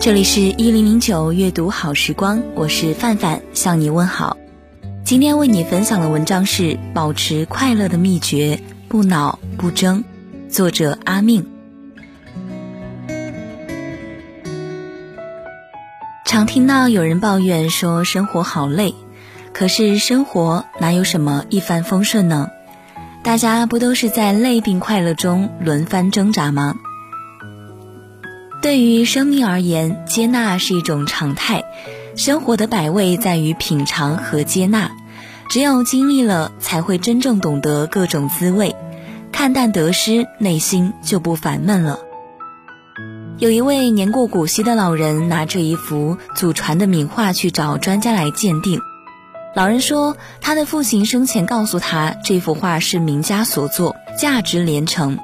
这里是一零零九阅读好时光，我是范范，向你问好。今天为你分享的文章是保持快乐的秘诀：不恼不争。作者阿命。常听到有人抱怨说生活好累，可是生活哪有什么一帆风顺呢？大家不都是在累并快乐中轮番挣扎吗？对于生命而言，接纳是一种常态。生活的百味在于品尝和接纳，只有经历了，才会真正懂得各种滋味。看淡得失，内心就不烦闷了。有一位年过古稀的老人拿着一幅祖传的名画去找专家来鉴定。老人说，他的父亲生前告诉他，这幅画是名家所作，价值连城。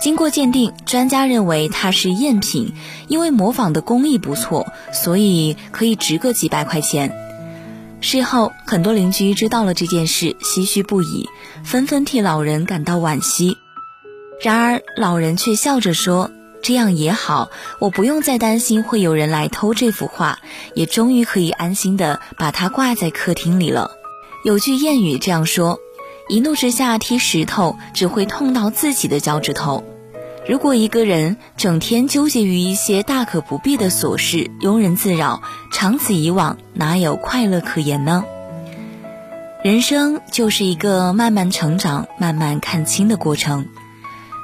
经过鉴定，专家认为它是赝品，因为模仿的工艺不错，所以可以值个几百块钱。事后，很多邻居知道了这件事，唏嘘不已，纷纷替老人感到惋惜。然而，老人却笑着说。这样也好，我不用再担心会有人来偷这幅画，也终于可以安心的把它挂在客厅里了。有句谚语这样说：一怒之下踢石头，只会痛到自己的脚趾头。如果一个人整天纠结于一些大可不必的琐事，庸人自扰，长此以往，哪有快乐可言呢？人生就是一个慢慢成长、慢慢看清的过程。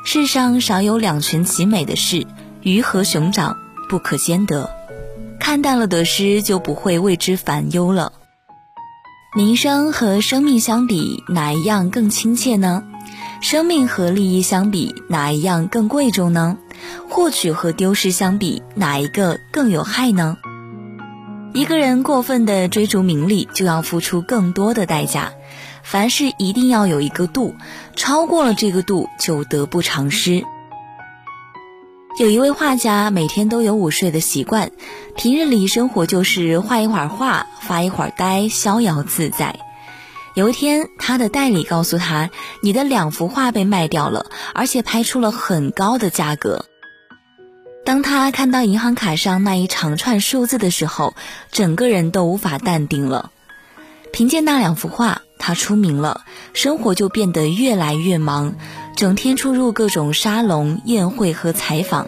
世上少有两全其美的事，鱼和熊掌不可兼得。看淡了得失，就不会为之烦忧了。名声和生命相比，哪一样更亲切呢？生命和利益相比，哪一样更贵重呢？获取和丢失相比，哪一个更有害呢？一个人过分的追逐名利，就要付出更多的代价。凡事一定要有一个度，超过了这个度就得不偿失。有一位画家每天都有午睡的习惯，平日里生活就是画一会儿画，发一会儿呆，逍遥自在。有一天，他的代理告诉他：“你的两幅画被卖掉了，而且拍出了很高的价格。”当他看到银行卡上那一长串数字的时候，整个人都无法淡定了。凭借那两幅画。他出名了，生活就变得越来越忙，整天出入各种沙龙、宴会和采访，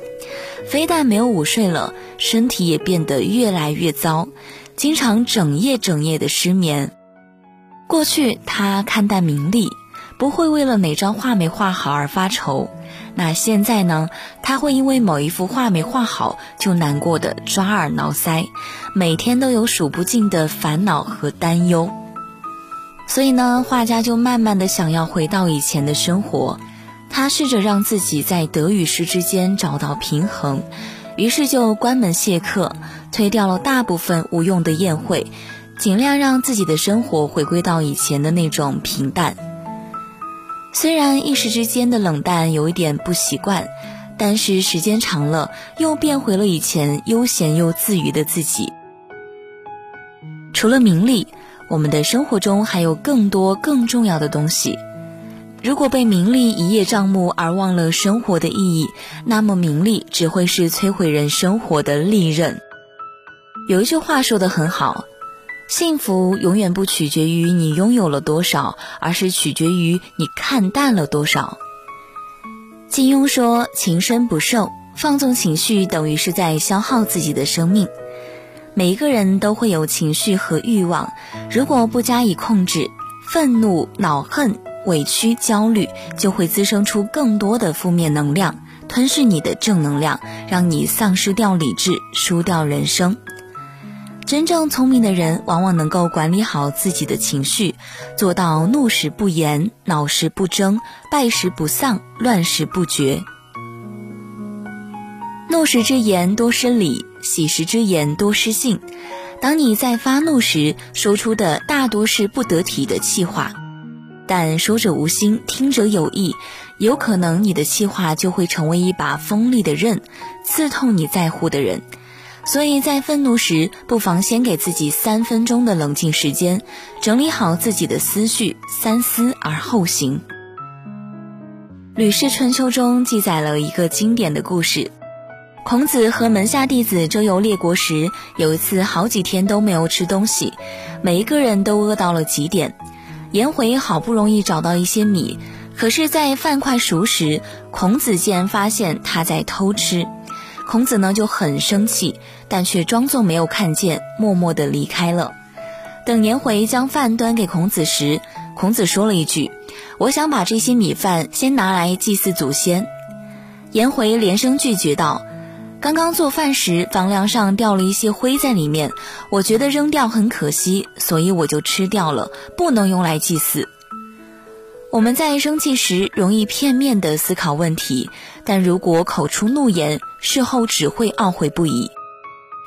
非但没有午睡了，身体也变得越来越糟，经常整夜整夜的失眠。过去他看淡名利，不会为了哪张画没画好而发愁，那现在呢？他会因为某一幅画没画好就难过的抓耳挠腮，每天都有数不尽的烦恼和担忧。所以呢，画家就慢慢的想要回到以前的生活，他试着让自己在得与失之间找到平衡，于是就关门谢客，推掉了大部分无用的宴会，尽量让自己的生活回归到以前的那种平淡。虽然一时之间的冷淡有一点不习惯，但是时间长了，又变回了以前悠闲又自娱的自己。除了名利。我们的生活中还有更多更重要的东西。如果被名利一叶障目而忘了生活的意义，那么名利只会是摧毁人生活的利刃。有一句话说的很好：幸福永远不取决于你拥有了多少，而是取决于你看淡了多少。金庸说：“情深不寿，放纵情绪等于是在消耗自己的生命。”每一个人都会有情绪和欲望，如果不加以控制，愤怒、恼恨、委屈、焦虑就会滋生出更多的负面能量，吞噬你的正能量，让你丧失掉理智，输掉人生。真正聪明的人，往往能够管理好自己的情绪，做到怒时不言，恼时不争，败时不丧，乱时不绝。怒时之言多失礼，喜时之言多失信。当你在发怒时，说出的大多是不得体的气话，但说者无心，听者有意，有可能你的气话就会成为一把锋利的刃，刺痛你在乎的人。所以在愤怒时，不妨先给自己三分钟的冷静时间，整理好自己的思绪，三思而后行。《吕氏春秋》中记载了一个经典的故事：孔子和门下弟子周游列国时，有一次好几天都没有吃东西，每一个人都饿到了极点。颜回好不容易找到一些米，可是，在饭快熟时，孔子竟然发现他在偷吃。孔子呢就很生气，但却装作没有看见，默默地离开了。等颜回将饭端给孔子时，孔子说了一句。我想把这些米饭先拿来祭祀祖先。颜回连声拒绝道：“刚刚做饭时，房梁上掉了一些灰在里面，我觉得扔掉很可惜，所以我就吃掉了，不能用来祭祀。”我们在生气时容易片面的思考问题，但如果口出怒言，事后只会懊悔不已。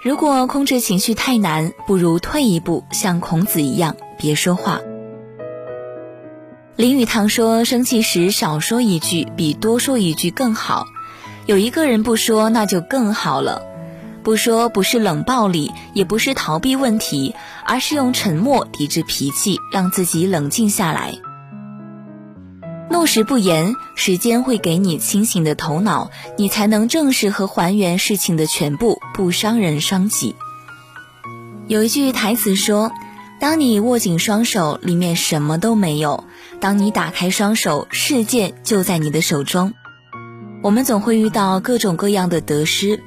如果控制情绪太难，不如退一步，像孔子一样，别说话。林语堂说：“生气时少说一句，比多说一句更好。有一个人不说，那就更好了。不说不是冷暴力，也不是逃避问题，而是用沉默抵制脾气，让自己冷静下来。怒时不言，时间会给你清醒的头脑，你才能正视和还原事情的全部，不伤人伤己。有一句台词说。”当你握紧双手，里面什么都没有；当你打开双手，世界就在你的手中。我们总会遇到各种各样的得失，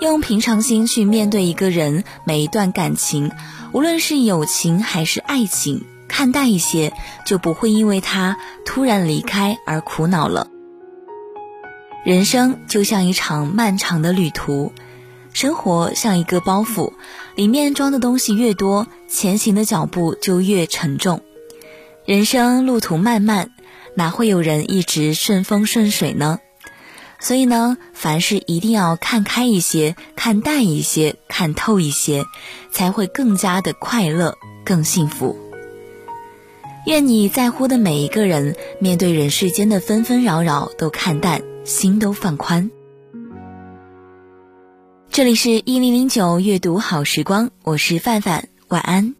用平常心去面对一个人、每一段感情，无论是友情还是爱情，看淡一些，就不会因为他突然离开而苦恼了。人生就像一场漫长的旅途。生活像一个包袱，里面装的东西越多，前行的脚步就越沉重。人生路途漫漫，哪会有人一直顺风顺水呢？所以呢，凡事一定要看开一些，看淡一些，看透一些，才会更加的快乐，更幸福。愿你在乎的每一个人，面对人世间的纷纷扰扰，都看淡，心都放宽。这里是一零零九阅读好时光，我是范范，晚安。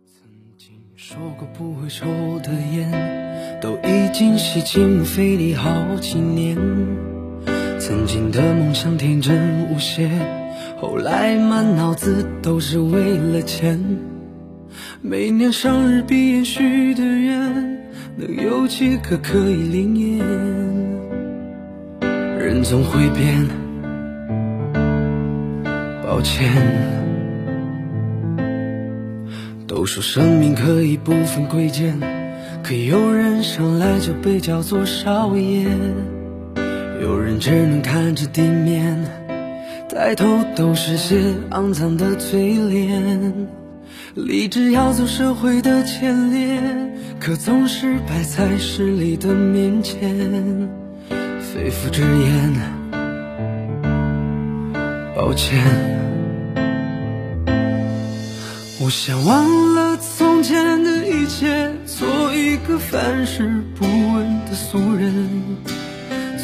说过不会抽的烟，都已经吸进肺里好几年。曾经的梦想天真无邪，后来满脑子都是为了钱。每年生日闭眼许的愿，能有几个可以灵验？人总会变。抱歉，都说生命可以不分贵贱，可有人生来就被叫做少爷，有人只能看着地面，抬头都是些肮脏的嘴脸。立志要走社会的前列，可总是摆在势力的面前，肺腑之言，抱歉。我想忘了从前的一切，做一个凡事不问的俗人。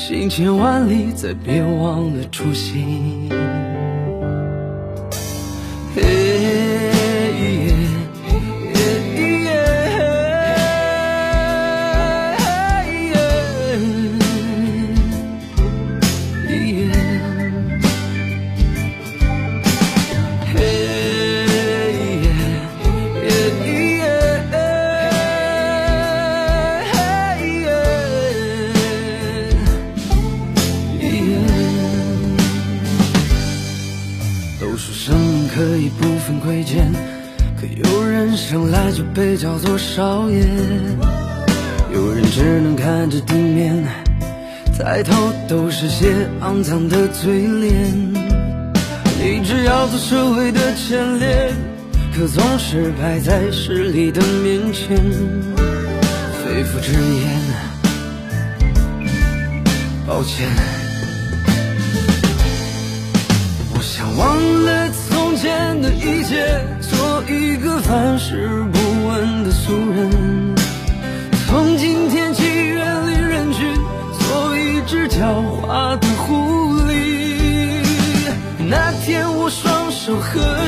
行千万里，再别忘了初心。面，抬头都是些肮脏的嘴脸。立志要做社会的前列，可总是摆在势力的面前。肺腑之言，抱歉。我想忘了从前的一切，做一个凡事不问的俗人。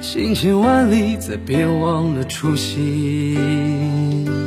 行千万里，再别忘了初心。